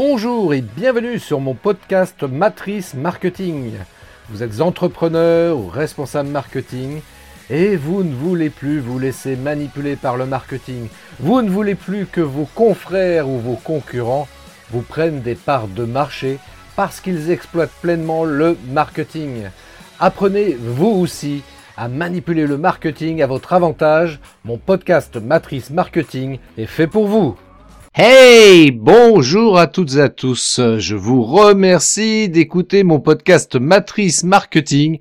Bonjour et bienvenue sur mon podcast Matrice Marketing. Vous êtes entrepreneur ou responsable marketing et vous ne voulez plus vous laisser manipuler par le marketing. Vous ne voulez plus que vos confrères ou vos concurrents vous prennent des parts de marché parce qu'ils exploitent pleinement le marketing. Apprenez vous aussi à manipuler le marketing à votre avantage. Mon podcast Matrice Marketing est fait pour vous. Hey, bonjour à toutes et à tous. Je vous remercie d'écouter mon podcast Matrice Marketing,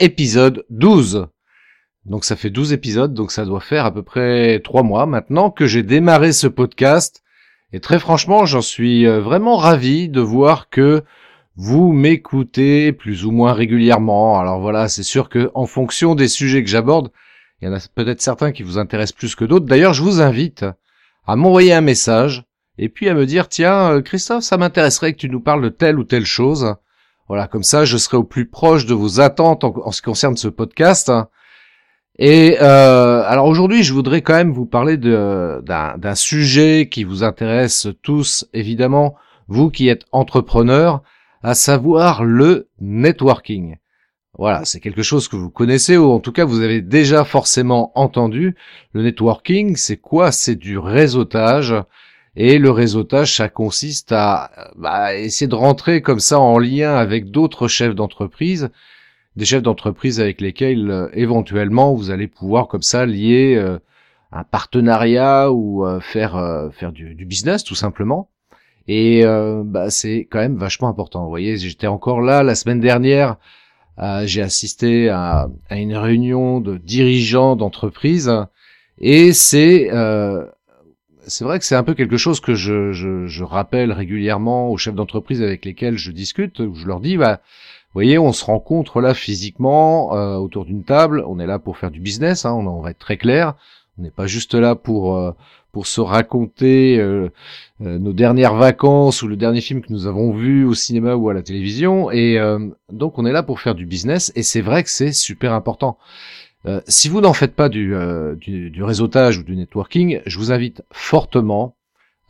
épisode 12. Donc ça fait 12 épisodes, donc ça doit faire à peu près 3 mois maintenant que j'ai démarré ce podcast. Et très franchement, j'en suis euh, vraiment ravi de voir que vous m'écoutez plus ou moins régulièrement. Alors voilà, c'est sûr que en fonction des sujets que j'aborde, il y en a peut-être certains qui vous intéressent plus que d'autres. D'ailleurs, je vous invite à m'envoyer un message et puis à me dire tiens euh, Christophe ça m'intéresserait que tu nous parles de telle ou telle chose. Voilà, comme ça je serai au plus proche de vos attentes en, ce qui concerne ce podcast. Et euh, alors aujourd'hui je voudrais quand même vous parler d'un sujet qui vous intéresse tous évidemment, vous qui êtes entrepreneur, à savoir le networking. Voilà, c'est quelque chose que vous connaissez ou en tout cas vous avez déjà forcément entendu. Le networking, c'est quoi? C'est du réseautage. Et le réseautage, ça consiste à bah, essayer de rentrer comme ça en lien avec d'autres chefs d'entreprise, des chefs d'entreprise avec lesquels euh, éventuellement vous allez pouvoir comme ça lier euh, un partenariat ou euh, faire faire du, business tout simplement. Et bah, c'est quand même vachement important. Vous voyez, j'étais encore là la semaine dernière j'ai assisté à, une réunion de dirigeants d'entreprise et c'est euh, c'est vrai que c'est un peu quelque chose que je rappelle régulièrement aux chefs d'entreprise avec lesquels je discute. Où je leur dis, bah, vous voyez, on se rencontre là physiquement euh, autour d'une table. On est là pour faire du business. Hein, on, on, va être très clair. On n'est pas juste là pour euh, pour se raconter euh, euh, nos dernières vacances ou le dernier film que nous avons vu au cinéma ou à la télévision. Et donc on est là pour faire du business. Et c'est vrai que c'est super important. si vous n'en faites pas du, du, du, réseautage ou du networking, je vous invite fortement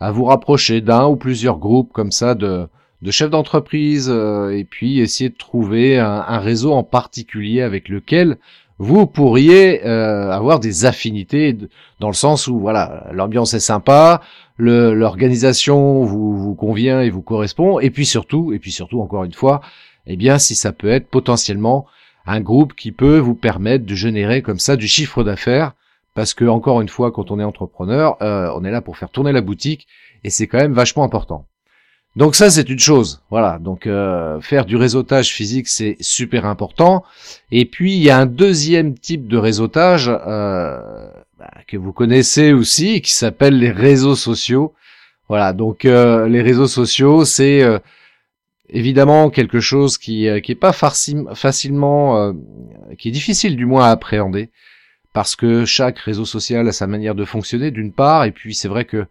à vous rapprocher d'un ou plusieurs groupes comme ça de, de chefs d'entreprise et puis essayer de trouver un réseau en particulier avec lequel vous pourriez euh, avoir des affinités dans le sens où voilà l'ambiance est sympa, l'organisation vous, vous convient et vous correspond, et puis surtout, et puis surtout encore une fois, eh bien si ça peut être potentiellement un groupe qui peut vous permettre de générer comme ça du chiffre d'affaires, parce que encore une fois, quand on est entrepreneur, euh, on est là pour faire tourner la boutique, et c'est quand même vachement important. Donc ça c'est une chose, voilà. Donc euh, faire du réseautage physique c'est super important. Et puis il y a un deuxième type de réseautage euh, bah, que vous connaissez aussi, qui s'appelle les réseaux sociaux. Voilà. Donc euh, les réseaux sociaux c'est évidemment quelque chose qui qui est pas facilement, qui est difficile du moins à appréhender, parce que chaque réseau social a sa manière de fonctionner d'une part, et puis c'est vrai que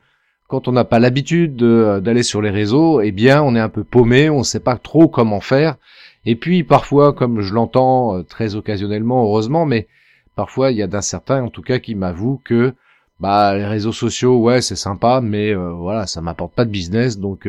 quand on n'a pas l'habitude euh, d'aller sur les réseaux, eh bien, on est un peu paumé, on ne sait pas trop comment faire. Et puis, parfois, comme je l'entends euh, très occasionnellement, heureusement, mais parfois, il y a d'un certain, en tout cas, qui m'avoue que bah, les réseaux sociaux, ouais, c'est sympa, mais euh, voilà, ça m'apporte pas de business, donc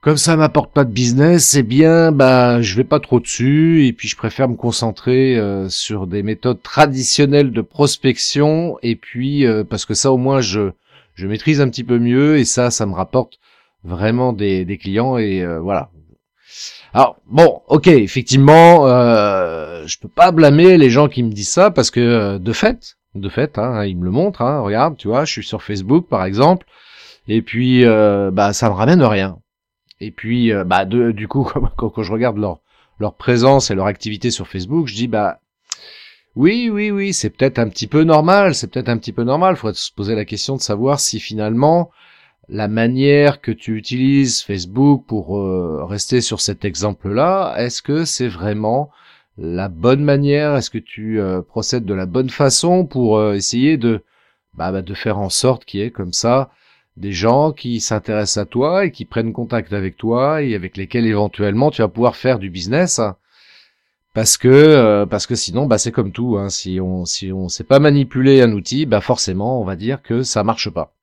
comme ça m'apporte pas de business, eh bien, bah, je vais pas trop dessus, et puis je préfère me concentrer sur des méthodes traditionnelles de prospection, et puis parce que ça, au moins, je je maîtrise un petit peu mieux et ça, ça me rapporte vraiment des, clients et euh, voilà. Alors bon, ok, effectivement, euh, je peux pas blâmer les gens qui me disent ça parce que euh, de fait, de fait, hein, ils me le montrent. Hein, regarde, tu vois, je suis sur Facebook par exemple, et puis euh, bah ça me ramène rien. Et puis bah de, du coup, quand, quand je regarde leur leur présence et leur activité sur Facebook, je dis bah oui, oui, oui, c'est peut-être un petit peu normal, c'est peut-être un petit peu normal. Il faudrait se poser la question de savoir si finalement la manière que tu utilises Facebook pour euh, rester sur cet exemple-là, est-ce que c'est vraiment la bonne manière? Est-ce que tu euh, procèdes de la bonne façon pour euh, essayer de, bah, bah, de faire en sorte qu'il y ait comme ça des gens qui s'intéressent à toi et qui prennent contact avec toi et avec lesquels éventuellement tu vas pouvoir faire du business? Parce que euh, parce que sinon bah c'est comme tout hein, si on si on sait pas manipuler un outil bah forcément on va dire que ça marche pas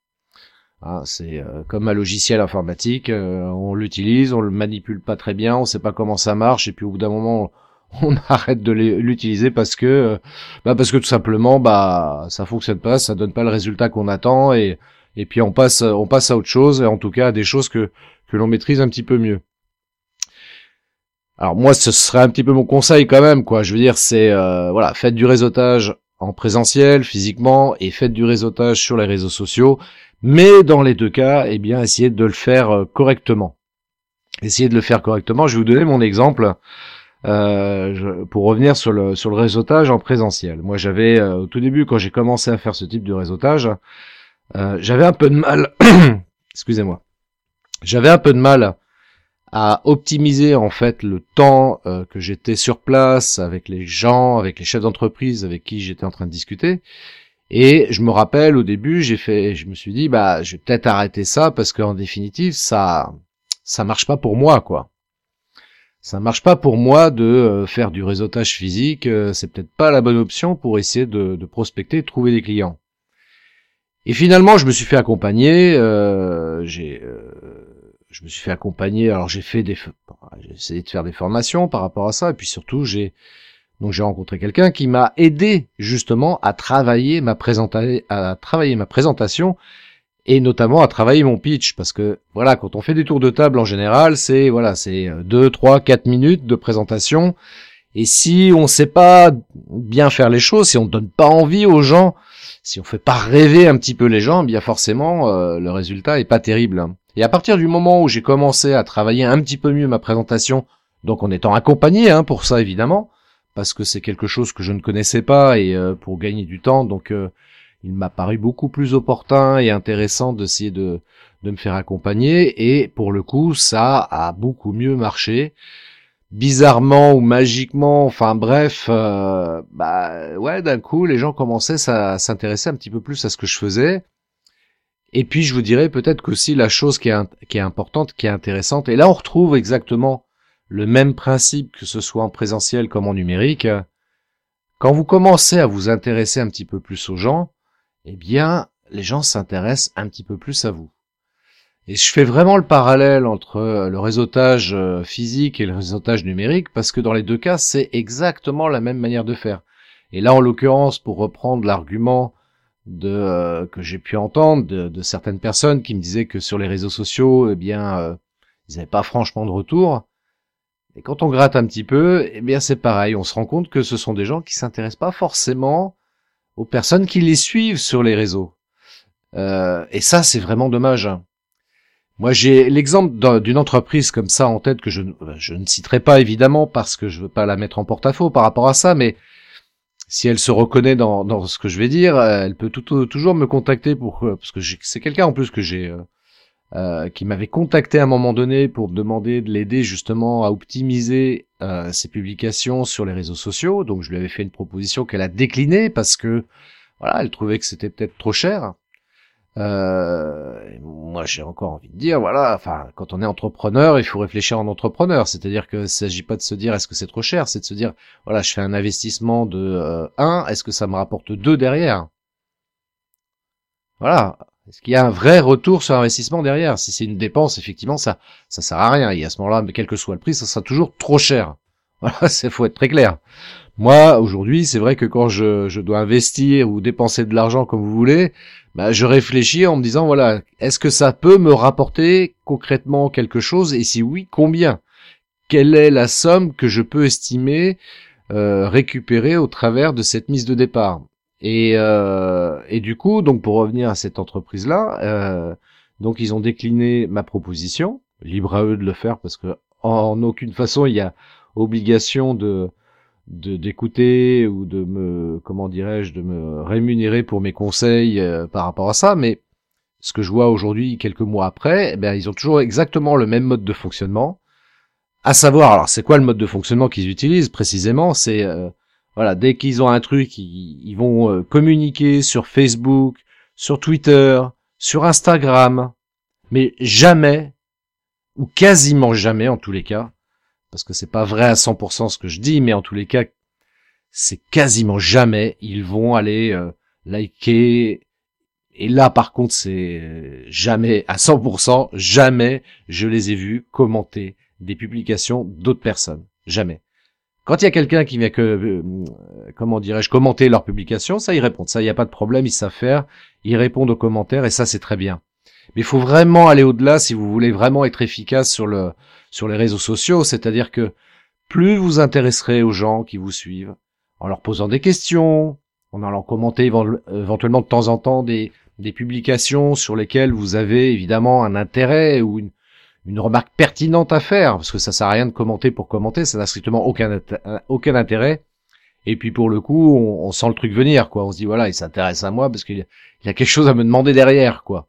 Hein, c'est comme un logiciel informatique, on l'utilise, on le manipule pas très bien, on sait pas comment ça marche, et puis au bout d'un moment, on arrête de l'utiliser parce que, bah parce que tout simplement, bah ça fonctionne pas, ça donne pas le résultat qu'on attend, et et puis on passe, on passe à autre chose, et en tout cas à des choses que que l'on maîtrise un petit peu mieux. Alors moi, ce serait un petit peu mon conseil quand même, quoi. Je veux dire, c'est euh, voilà, faites du réseautage en présentiel, physiquement, et faites du réseautage sur les réseaux sociaux. Mais dans les deux cas, eh bien, essayez de le faire euh, correctement. Essayez de le faire correctement. Je vais vous donner mon exemple euh, pour revenir sur le sur le réseautage en présentiel. Moi, j'avais au tout début, quand j'ai commencé à faire ce type de réseautage, j'avais un peu de mal. Excusez-moi. J'avais un peu de mal à optimiser en fait le temps euh, que j'étais sur place avec les gens, avec les chefs d'entreprise avec qui j'étais en train de discuter. Et je me rappelle au début, j'ai fait, je me suis dit bah je vais peut-être arrêter ça parce qu'en définitive ça ça marche pas pour moi quoi. Ça marche pas pour moi de euh, faire du réseautage physique, euh, c'est peut-être pas la bonne option pour essayer de, de prospecter, de trouver des clients. Et finalement, je me suis fait accompagner. j'ai je me suis fait accompagner. Alors j'ai fait des, j'ai essayé de faire des formations par rapport à ça, et puis surtout j'ai donc j'ai rencontré quelqu'un qui m'a aidé justement à travailler ma présentation, à travailler ma présentation et notamment à travailler mon pitch parce que voilà quand on fait des tours de table en général c'est voilà c'est deux trois quatre minutes de présentation et si on sait pas bien faire les choses si on donne pas envie aux gens si on fait pas rêver un petit peu les gens bien forcément euh, le résultat est pas terrible hein. Et à partir du moment où j'ai commencé à travailler un petit peu mieux ma présentation, donc en étant accompagné hein, pour ça évidemment, parce que c'est quelque chose que je ne connaissais pas et euh, pour gagner du temps, donc euh, il m'a paru beaucoup plus opportun et intéressant d'essayer de, de me faire accompagner et pour le coup ça a beaucoup mieux marché. Bizarrement ou magiquement, enfin bref, euh, bah ouais d'un coup les gens commençaient à s'intéresser un petit peu plus à ce que je faisais et puis je vous dirais peut-être qu'aussi la chose qui est, qui est importante, qui est intéressante, et là on retrouve exactement le même principe que ce soit en présentiel comme en numérique. Quand vous commencez à vous intéresser un petit peu plus aux gens, eh bien les gens s'intéressent un petit peu plus à vous. Et je fais vraiment le parallèle entre le réseautage euh, physique et le réseautage numérique parce que dans les deux cas, c'est exactement la même manière de faire. Et là, en l'occurrence, pour reprendre l'argument de euh, que j'ai pu entendre de, certaines personnes qui me disaient que sur les réseaux sociaux, eh bien, euh, ils n'avaient pas franchement de retour. Et quand on gratte un petit peu, eh bien, c'est pareil. On se rend compte que ce sont des gens qui s'intéressent pas forcément aux personnes qui les suivent sur les réseaux. Euh, et ça, c'est vraiment dommage. Moi, j'ai l'exemple d'une entreprise comme ça en tête que je, je ne citerai pas évidemment parce que je veux pas la mettre en porte-à-faux par rapport à ça, mais si elle se reconnaît dans, ce que je vais dire, elle peut toujours me contacter pour euh, parce que c'est quelqu'un en plus que j'ai euh, euh, qui m'avait contacté à un moment donné pour demander de l'aider justement à optimiser euh, ses publications sur les réseaux sociaux. Donc je lui avais fait une proposition qu'elle a déclinée parce que voilà, elle trouvait que c'était peut-être trop cher. Euh, moi, j'ai encore envie de dire, voilà, enfin, quand on est entrepreneur, il faut réfléchir en entrepreneur. C'est-à-dire que s'agit pas de se dire est-ce que c'est trop cher, c'est de se dire, voilà, je fais un investissement de 1, euh, est-ce que ça me rapporte 2 derrière? Voilà. Est-ce qu'il y a un vrai retour sur investissement derrière? Si c'est une dépense, effectivement, ça ça sert à rien. Et à ce moment-là, quel que soit le prix, ça sera toujours trop cher. Voilà, c'est faut être très clair. Moi, aujourd'hui, c'est vrai que quand je, je dois investir ou dépenser de l'argent comme vous voulez, bah, je réfléchis en me disant voilà, est-ce que ça peut me rapporter concrètement quelque chose? Et si oui, combien? Quelle est la somme que je peux estimer euh, récupérer au travers de cette mise de départ? Et, euh, et du coup, donc pour revenir à cette entreprise-là, euh, donc ils ont décliné ma proposition, libre à eux de le faire parce que en aucune façon il y a obligation de d'écouter ou de me comment dirais-je de me rémunérer pour mes conseils euh, par rapport à ça. Mais ce que je vois aujourd'hui quelques mois après eh bien ils ont toujours exactement le même mode de fonctionnement. À savoir alors c'est quoi le mode de fonctionnement qu'ils utilisent précisément? C'est euh, voilà dès qu'ils ont un truc ils, ils vont euh, communiquer sur Facebook sur Twitter sur Instagram. Mais jamais ou quasiment jamais en tous les cas parce que c'est pas vrai à 100% ce que je dis, mais en tous les cas, c'est quasiment jamais ils vont aller euh, liker et là, par contre, c'est jamais, à 100%, jamais je les ai vus commenter des publications d'autres personnes. Jamais. Quand il y a quelqu'un qui vient que, euh, comment dirais-je, commenter leur publication, ça, ils répondent. Ça, il n'y a pas de problème, ils savent faire. Ils répondent aux commentaires et ça, c'est très bien. Mais il faut vraiment aller au-delà si vous voulez vraiment être efficace sur le, sur les réseaux sociaux. C'est-à-dire que plus vous intéresserez aux gens qui vous suivent, en leur posant des questions, en allant commenter éventuellement de temps en temps des, des publications sur lesquelles vous avez évidemment un intérêt ou une, une remarque pertinente à faire, parce que ça sert à rien de commenter pour commenter, ça n'a strictement aucun, aucun intérêt. Et puis pour le coup, on, sent le truc venir, quoi. On se dit voilà, il s'intéresse à moi parce qu'il y a quelque chose à me demander derrière, quoi.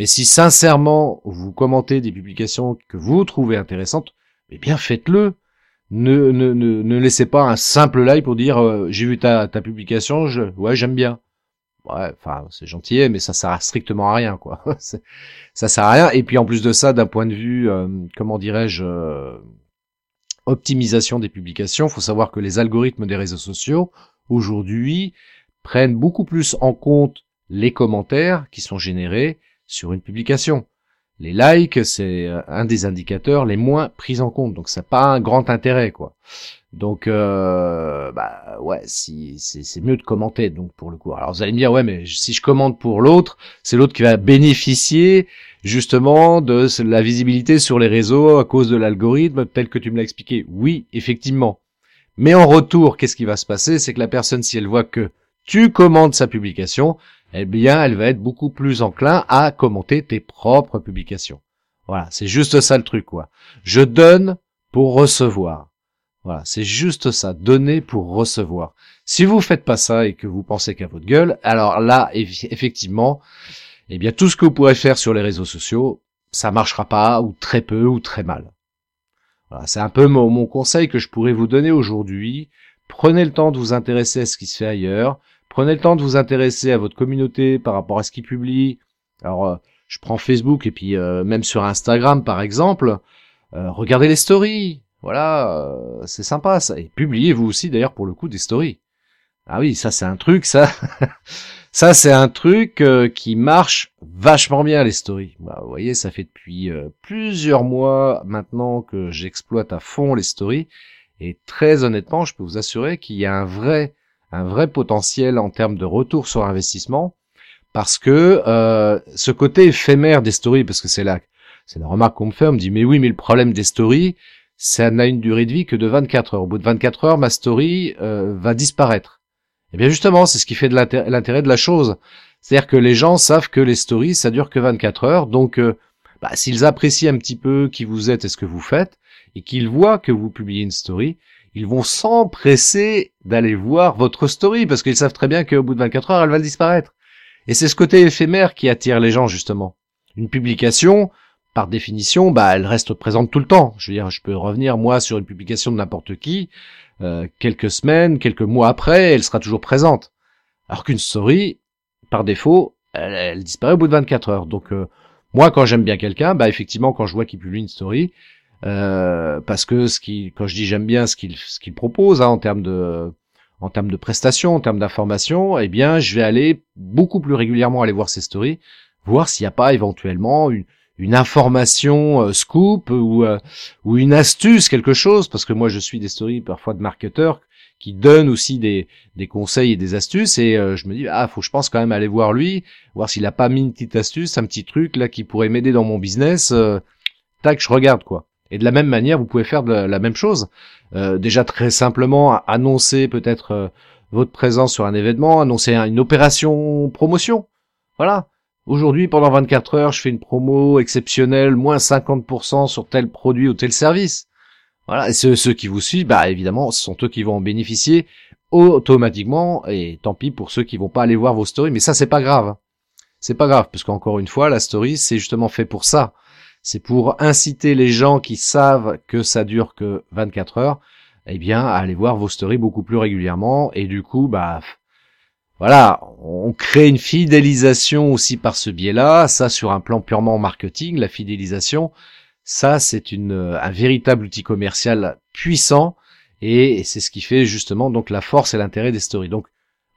Mais si sincèrement vous commentez des publications que vous trouvez intéressantes, eh bien faites-le. Ne, ne, ne, ne, laissez pas un simple like pour dire euh, j'ai vu ta, ta publication, je, ouais j'aime bien ouais, enfin c'est gentil, mais ça sert strictement à rien, quoi. ça sert à rien. Et puis en plus de ça, d'un point de vue, euh, comment dirais-je, euh, optimisation des publications, faut savoir que les algorithmes des réseaux sociaux aujourd'hui prennent beaucoup plus en compte les commentaires qui sont générés sur une publication. Les likes, c'est euh, un des indicateurs les moins pris en compte, donc ça n'a pas un grand intérêt, quoi. Donc, euh, bah ouais, si c'est mieux de commenter. Donc pour le coup, alors vous allez me dire ouais, mais si je commente pour l'autre, c'est l'autre qui va bénéficier justement de la visibilité sur les réseaux à cause de l'algorithme tel que tu me l'as expliqué. Oui, effectivement. Mais en retour, qu'est-ce qui va se passer? C'est que la personne, si elle voit que tu commentes sa publication, eh bien, elle va être beaucoup plus enclin à commenter tes propres publications. Voilà, c'est juste ça le truc, quoi. Je donne pour recevoir. Voilà, c'est juste ça, donner pour recevoir. Si vous faites pas ça et que vous pensez qu'à votre gueule, alors là, effectivement, eh bien tout ce que vous pourrez faire sur les réseaux sociaux, ça marchera pas, ou très peu, ou très mal. Voilà, c'est un peu mon, mon conseil que je pourrais vous donner aujourd'hui. Prenez le temps de vous intéresser à ce qui se fait ailleurs. Prenez le temps de vous intéresser à votre communauté par rapport à ce qu'ils publient. Alors, euh, je prends Facebook et puis euh, même sur Instagram par exemple. Euh, regardez les stories. Voilà, c'est sympa ça. Et publiez-vous aussi d'ailleurs pour le coup des stories. Ah oui, ça c'est un truc, ça, ça c'est un truc euh, qui marche vachement bien les stories. Bah, vous voyez, ça fait depuis euh, plusieurs mois maintenant que j'exploite à fond les stories. Et très honnêtement, je peux vous assurer qu'il y a un vrai, un vrai potentiel en termes de retour sur investissement, parce que ce côté éphémère des stories, parce que c'est là, c'est la remarque qu'on me fait, on me dit mais oui, mais le problème des stories, ça n'a une durée de vie que de 24 heures. Au bout de 24 heures, ma story euh, va disparaître. Et eh bien justement, c'est ce qui fait de l'intérêt de la chose. C'est-à-dire que les gens savent que les stories, ça dure que 24 heures. Donc, euh, bah, s'ils apprécient un petit peu qui vous êtes et ce que vous faites, et qu'ils voient que vous publiez une story, ils vont s'empresser d'aller voir votre story, parce qu'ils savent très bien qu'au bout de 24 heures, elle va disparaître. Et c'est ce côté éphémère qui attire les gens, justement. Une publication, par définition, bah, elle reste présente tout le temps. Je veux dire, je peux revenir moi sur une publication de n'importe qui, euh, quelques semaines, quelques mois après, elle sera toujours présente. Alors qu'une story, par défaut, elle, disparaît au bout de 24 heures. Donc euh, moi, quand j'aime bien quelqu'un, bah effectivement, quand je vois qu'il publie une story, euh, parce que ce qui, quand je dis j'aime bien ce qu'il ce qu'il propose hein, en termes de en termes de prestations, en termes d'informations, eh bien, je vais aller beaucoup plus régulièrement aller voir ses stories, voir s'il n'y a pas éventuellement une une information euh, scoop ou euh, ou une astuce quelque chose parce que moi je suis des stories parfois de marketeurs qui donnent aussi des, des conseils et des astuces et euh, je me dis ah faut je pense quand même aller voir lui voir s'il a pas mis une petite astuce un petit truc là qui pourrait m'aider dans mon business tac je regarde quoi et de la même manière vous pouvez faire de la, même chose déjà très simplement annoncer peut-être votre présence sur un événement annoncer une opération promotion voilà Aujourd'hui, pendant 24 heures, je fais une promo exceptionnelle, moins 50% sur tel produit ou tel service. Voilà, et ceux, qui vous suivent, bah évidemment, ce sont eux qui vont en bénéficier automatiquement, et tant pis pour ceux qui vont pas aller voir vos stories, mais ça c'est pas grave. C'est pas grave, parce qu'encore une fois, la story, c'est justement fait pour ça. C'est pour inciter les gens qui savent que ça dure que 24 heures, eh bien, à aller voir vos stories beaucoup plus régulièrement, et du coup, bah, voilà, on crée une fidélisation aussi par ce biais-là. Ça, sur un plan purement marketing, la fidélisation, ça, c'est une, un véritable outil commercial puissant et c'est ce qui fait justement donc la force et l'intérêt des stories. Donc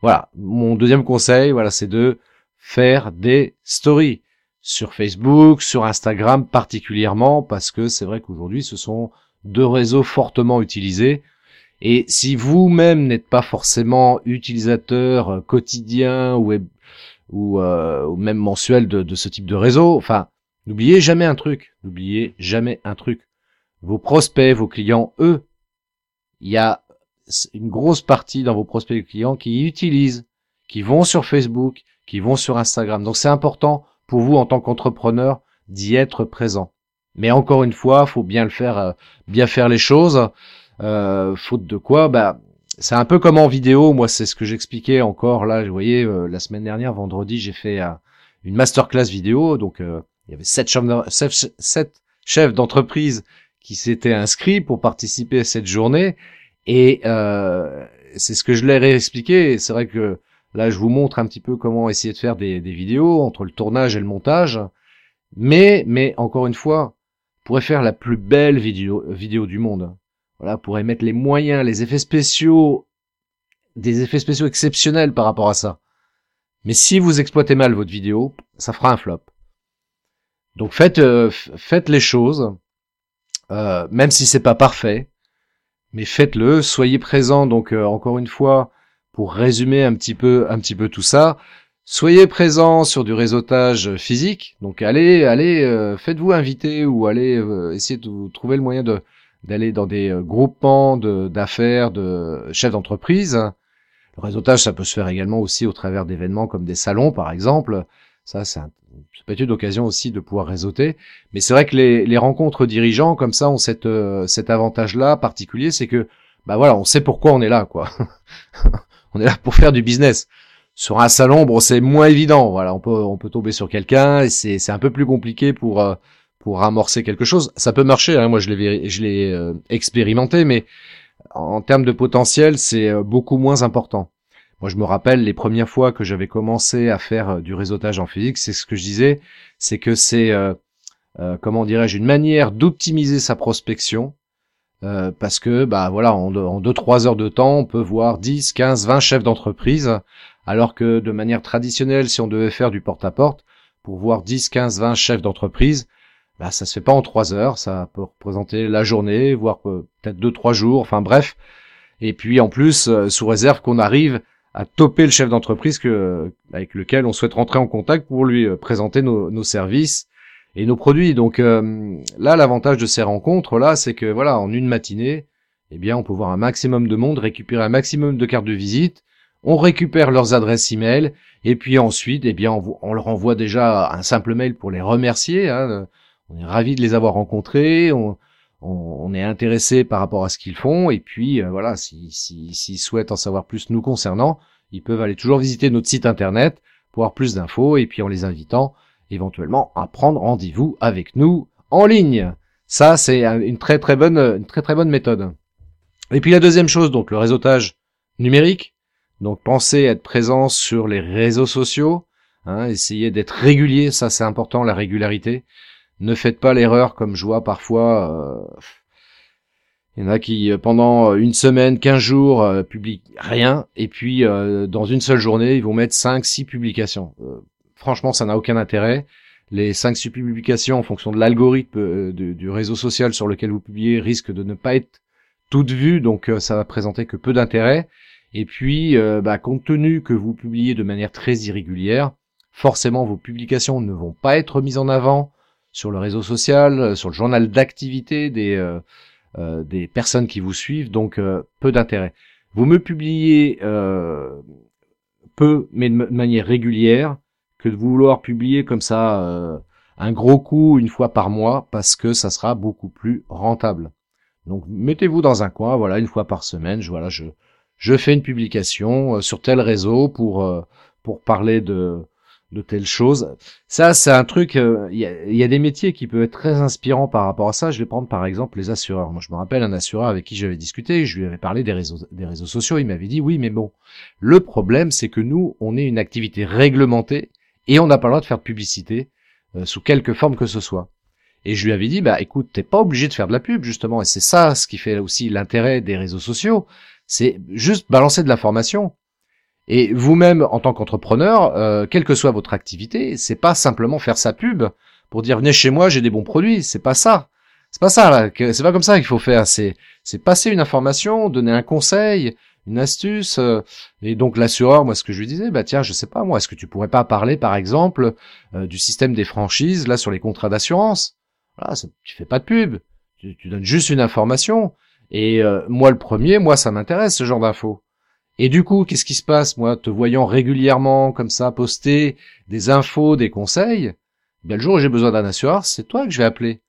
voilà, mon deuxième conseil, voilà, c'est de faire des stories sur Facebook, sur Instagram particulièrement, parce que c'est vrai qu'aujourd'hui ce sont deux réseaux fortement utilisés. Et si vous-même n'êtes pas forcément utilisateur euh, quotidien euh, ou même mensuel de, de, ce type de réseau, enfin, n'oubliez jamais un truc, n'oubliez jamais un truc. Vos prospects, vos clients, eux, il y a une grosse partie dans vos prospects et clients qui utilisent, qui vont sur Facebook, qui vont sur Instagram. Donc c'est important pour vous en tant qu'entrepreneur d'y être présent. Mais encore une fois, faut bien le faire, euh, bien faire les choses. Euh, faute de quoi, bah c'est un peu comme en vidéo. Moi, c'est ce que j'expliquais encore là. Vous voyez, euh, la semaine dernière, vendredi, j'ai fait une masterclass vidéo. Donc il y avait sept chefs, d'entreprise qui s'étaient inscrits pour participer à cette journée. Et c'est ce que je leur ai expliqué. C'est vrai que Là, je vous montre un petit peu comment essayer de faire des, vidéos entre le tournage et le montage. Mais, mais encore une fois, pourrait faire la plus belle vidéo, vidéo du monde. Voilà, pourrait mettre les moyens, les effets spéciaux, des effets spéciaux exceptionnels par rapport à ça. Mais si vous exploitez mal votre vidéo, ça fera un flop. Donc faites, euh, faites les choses, euh, même si c'est pas parfait, mais faites-le. Soyez présent. Donc euh, encore une fois, pour résumer un petit peu, un petit peu tout ça, soyez présents sur du réseautage physique. Donc allez, allez, euh, faites-vous inviter ou allez euh, essayer de trouver le moyen de d'aller dans des euh, groupements d'affaires, de, chefs d'entreprise. Le réseautage, ça peut se faire également aussi au travers d'événements comme des salons, par exemple. Ça, c'est peut être une occasion aussi de pouvoir réseauter. Mais c'est vrai que les, les, rencontres dirigeants, comme ça, ont cette, cet avantage-là particulier, c'est que, bah voilà, on sait pourquoi on est là, quoi. on est là pour faire du business. Sur un salon, bon, c'est moins évident. Voilà, on peut on peut tomber sur quelqu'un et c'est c'est un peu plus compliqué pour euh, pour amorcer quelque chose. Ça peut marcher. Hein, moi, je l'ai je l'ai euh, expérimenté, mais en termes de potentiel, c'est euh, beaucoup moins important. Moi, je me rappelle les premières fois que j'avais commencé à faire du réseautage en physique, c'est ce que je disais, c'est que c'est comment dirais-je une manière d'optimiser sa prospection euh, parce que bah voilà en 2-3 heures de temps on peut voir 10, 15, 20 chefs d'entreprise alors que de manière traditionnelle si on devait faire du porte-à-porte pour voir 10, 15, 20 chefs d'entreprise bah ça se fait pas en 3 heures ça peut représenter la journée voire peut-être 2-3 jours enfin bref. Et puis en plus euh, sous réserve qu'on arrive à toper le chef d'entreprise avec lequel on souhaite rentrer en contact pour lui euh, présenter nos services et nos produits. Donc euh, là, l'avantage de ces rencontres là, c'est que voilà, en une matinée, eh bien, on peut voir un maximum de monde, récupérer un maximum de cartes de visite. On récupère leurs adresses email et puis ensuite, eh bien, on, leur envoie déjà un simple mail pour les remercier. Hein. On est ravi de les avoir rencontrés. On, est intéressé par rapport à ce qu'ils font et puis euh, voilà, s'ils si, si, souhaitent en savoir plus nous concernant, ils peuvent aller toujours visiter notre site internet pour avoir plus d'infos et puis en les invitant éventuellement à prendre rendez-vous avec nous en ligne. Ça, c'est une très très bonne, une très très bonne méthode. Et puis la deuxième chose, donc le réseautage numérique. Donc pensez être présent sur les réseaux sociaux. Hein, essayez d'être régulier, ça c'est important, la régularité. Ne faites pas l'erreur comme je vois parfois. Euh, il y en a qui pendant une semaine, quinze jours euh, publient rien et puis euh, dans une seule journée ils vont mettre cinq, six publications franchement, ça n'a aucun intérêt. Les 5 publications en fonction de l'algorithme euh, du réseau social sur lequel vous publiez risquent de ne pas être toutes vues, donc euh, ça va présenter que peu d'intérêt. Et puis, euh, bah, compte tenu que vous publiez de manière très irrégulière, forcément vos publications ne vont pas être mises en avant sur le réseau social, sur le journal d'activité des, des personnes qui vous suivent, donc peu d'intérêt. Vous me publiez peu, mais de manière régulière, que de vouloir publier comme ça euh, un gros coup une fois par mois parce que ça sera beaucoup plus rentable. Donc mettez-vous dans un coin, voilà, une fois par semaine, je, voilà, je, je fais une publication euh, sur tel réseau pour, euh, pour parler de, de telle chose. Ça, c'est un truc, il y, a, y, a, des métiers qui peuvent être très inspirants par rapport à ça. Je vais prendre par exemple les assureurs. Moi, je me rappelle un assureur avec qui j'avais discuté, je lui avais parlé des réseaux, des réseaux sociaux, il m'avait dit oui, mais bon, le problème, c'est que nous, on est une activité réglementée et on n'a pas le droit de faire publicité euh, sous quelque forme que ce soit. Et je lui avais dit, bah écoute, t'es pas obligé de faire de la pub justement, et c'est ça ce qui fait aussi l'intérêt des réseaux sociaux, c'est juste balancer de l'information. Et vous-même, en tant qu'entrepreneur, euh, quelle que soit votre activité, c'est pas simplement faire sa pub pour dire venez chez moi, j'ai des bons produits. C'est pas ça. C'est pas ça. C'est pas comme ça qu'il faut faire. C'est c'est passer une information, donner un conseil, une astuce. Euh, et donc l'assureur, moi, ce que je lui disais, bah tiens, je sais pas moi, est-ce que tu pourrais pas parler, par exemple, euh, du système des franchises là sur les contrats d'assurance? Voilà, tu fais pas de pub, tu, tu donnes juste une information. Et moi, le premier, moi, ça m'intéresse ce genre d'infos. Et du coup, qu'est-ce qui se passe, moi, te voyant régulièrement comme ça poster des infos, des conseils, bien le jour où j'ai besoin d'un assureur, c'est toi que je vais appeler.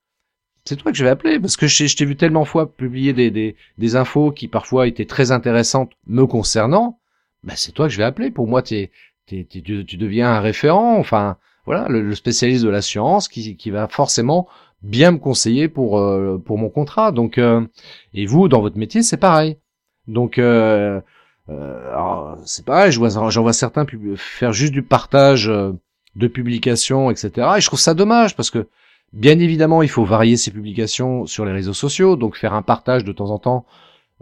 C'est toi que je vais appeler parce que je, t'ai vu tellement fois publier des, des, des, infos qui parfois étaient très intéressantes me concernant. Ben c'est toi que je vais appeler. Pour moi, tu, tu deviens un référent. Enfin, voilà, le, spécialiste de l'assurance qui, qui va forcément bien me conseiller pour euh, pour mon contrat. Donc, euh, et vous, dans votre métier, c'est pareil. Donc, euh, euh, c'est pareil, je vois, j'en vois certains faire juste du partage euh, de publications, etc. Et je trouve ça dommage parce que, bien évidemment, il faut varier ses publications sur les réseaux sociaux, donc faire un partage de temps en temps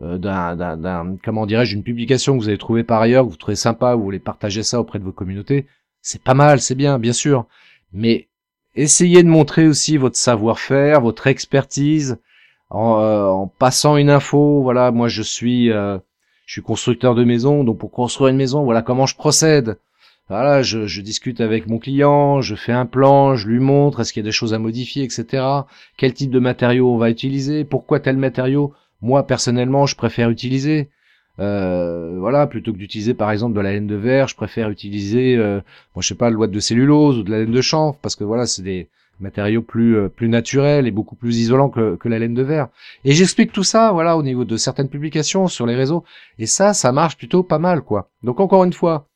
euh, d'un, comment dirais-je, une publication que vous avez trouvée par ailleurs, que vous trouvez sympa, vous voulez partager ça auprès de vos communautés, c'est pas mal, c'est bien, bien sûr. Mais essayez de montrer aussi votre savoir-faire, votre expertise, en, euh, en, passant une info. Voilà, moi je suis je suis constructeur de maison, donc pour construire une maison, voilà comment je procède. Voilà, je, discute avec mon client, je fais un plan, je lui montre est-ce qu'il y a des choses à modifier, etc. Quel type de matériaux on va utiliser, pourquoi tel matériau, moi personnellement, je préfère utiliser. Euh, voilà, plutôt que d'utiliser par exemple de la laine de verre, je préfère utiliser, euh, moi je sais pas, le de cellulose ou de la laine de chanvre, parce que voilà, c'est des, matériaux plus euh, plus naturels et beaucoup plus isolants que, que la laine de verre. Et j'explique tout ça, voilà, au niveau de certaines publications sur les réseaux. Et ça, ça marche plutôt pas mal, quoi. Donc encore une fois,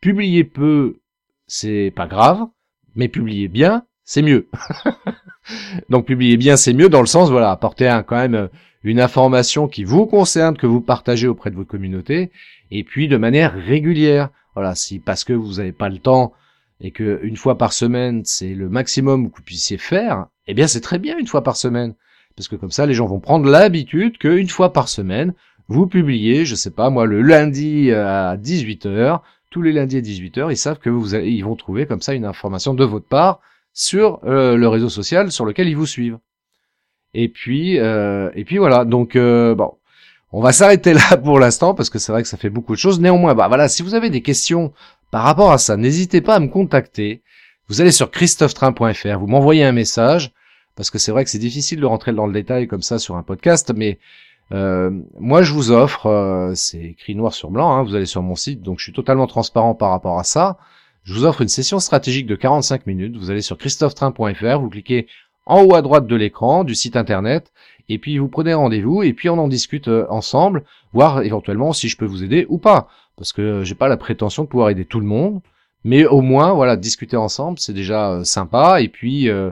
publier peu, c'est pas grave, mais publier bien, c'est mieux. Donc publier bien, c'est mieux dans le sens, voilà, apporter un, quand même euh, une information qui vous concerne, que vous partagez auprès de votre communauté, et puis de manière régulière. Voilà, si parce que vous n'avez pas le temps et que une fois par semaine, c'est le maximum que vous puissiez faire, eh bien c'est très bien une fois par semaine. Parce que comme ça, les gens vont prendre l'habitude qu'une fois par semaine, vous publiez, je sais pas moi, le lundi à 18h, tous les lundis à 18h, ils savent que vous ils vont trouver comme ça une information de votre part sur euh, le réseau social sur lequel ils vous suivent. Et puis, euh, et puis voilà. Donc euh, bon, on va s'arrêter là pour l'instant parce que c'est vrai que ça fait beaucoup de choses. Néanmoins, bah voilà, si vous avez des questions par rapport à ça, n'hésitez pas à me contacter. Vous allez sur christophetrain.fr, vous m'envoyez un message, parce que c'est vrai que c'est difficile de rentrer dans le détail comme ça sur un podcast, mais euh, moi je vous offre, euh, c'est écrit noir sur blanc, hein, vous allez sur mon site, donc je suis totalement transparent par rapport à ça. Je vous offre une session stratégique de 45 minutes. Vous allez sur christophetrain.fr, vous cliquez en haut à droite de l'écran du site internet, et puis vous prenez rendez-vous, et puis on en discute euh, ensemble, voir éventuellement si je peux vous aider ou pas parce que j'ai pas la prétention de pouvoir aider tout le monde, mais au moins voilà discuter ensemble c'est déjà euh, sympa et puis euh,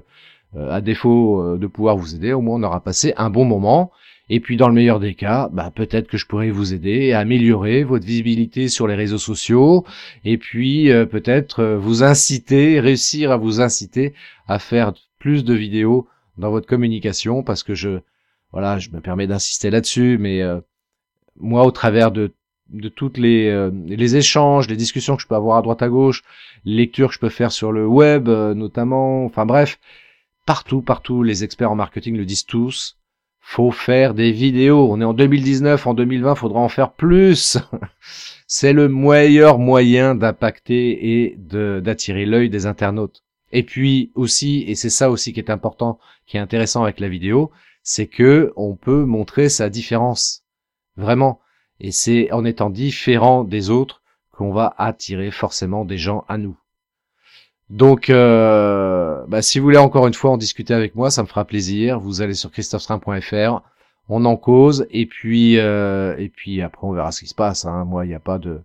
euh, à défaut de pouvoir vous aider, au moins on aura passé un bon moment. Et puis dans le meilleur des cas, bah, peut-être que je pourrais vous aider à améliorer votre visibilité sur les réseaux sociaux et puis peut-être vous inciter, réussir à vous inciter à faire plus de vidéos dans votre communication parce que je voilà, je me permets d'insister là-dessus mais moi au travers de de toutes les, euh, les échanges, les discussions que je peux avoir à droite à gauche, les lectures que je peux faire sur le web euh, notamment, enfin bref, partout, partout, les experts en marketing le disent tous, faut faire des vidéos. On est en 2019, en 2020, faudra en faire plus. C'est le meilleur moyen d'impacter et d'attirer l'œil des internautes. Et puis aussi, et c'est ça aussi qui est important, qui est intéressant avec la vidéo, c'est que on peut montrer sa différence. Vraiment et c'est en étant différent des autres qu'on va attirer forcément des gens à nous. Donc, euh, bah, si vous voulez encore une fois en discuter avec moi, ça me fera plaisir. Vous allez sur christophestrain.fr, on en cause, et puis euh, et puis après on verra ce qui se passe. Hein. Moi, il n'y a pas de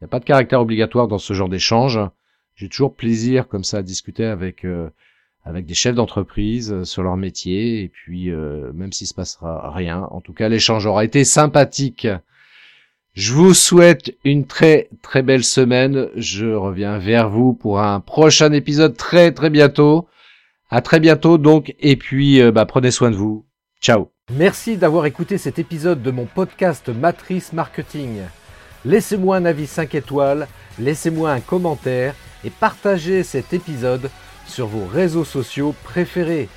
il a pas de caractère obligatoire dans ce genre d'échange. J'ai toujours plaisir comme ça à discuter avec euh, avec des chefs d'entreprise sur leur métier, et puis même s'il se passera rien, en tout cas l'échange aura été sympathique. Je vous souhaite une très très belle semaine. Je reviens vers vous pour un prochain épisode très très bientôt. À très bientôt donc et puis euh, bah, prenez soin de vous. Ciao. Merci d'avoir écouté cet épisode de mon podcast Matrice Marketing. Laissez-moi un avis 5 étoiles, laissez-moi un commentaire et partagez cet épisode sur vos réseaux sociaux préférés.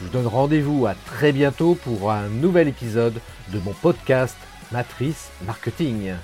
Je vous donne rendez-vous à très bientôt pour un nouvel épisode de mon podcast Matrice Marketing.